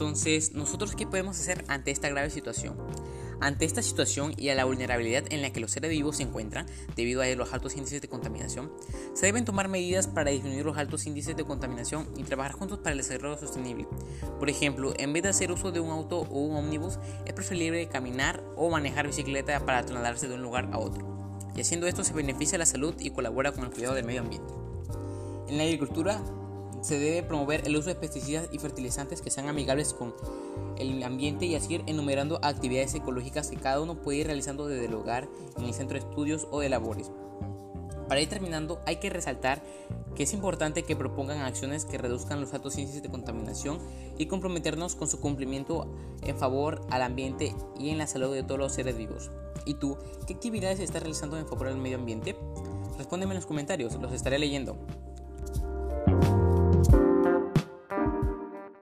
Entonces, ¿nosotros qué podemos hacer ante esta grave situación? Ante esta situación y a la vulnerabilidad en la que los seres vivos se encuentran, debido a los altos índices de contaminación, se deben tomar medidas para disminuir los altos índices de contaminación y trabajar juntos para el desarrollo sostenible. Por ejemplo, en vez de hacer uso de un auto o un ómnibus, es preferible caminar o manejar bicicleta para trasladarse de un lugar a otro. Y haciendo esto se beneficia la salud y colabora con el cuidado del medio ambiente. En la agricultura se debe promover el uso de pesticidas y fertilizantes que sean amigables con el ambiente y así ir enumerando actividades ecológicas que cada uno puede ir realizando desde el hogar, en el centro de estudios o de labores. Para ir terminando, hay que resaltar que es importante que propongan acciones que reduzcan los altos índices de contaminación y comprometernos con su cumplimiento en favor al ambiente y en la salud de todos los seres vivos. ¿Y tú, qué actividades estás realizando en favor del medio ambiente? Respóndeme en los comentarios, los estaré leyendo.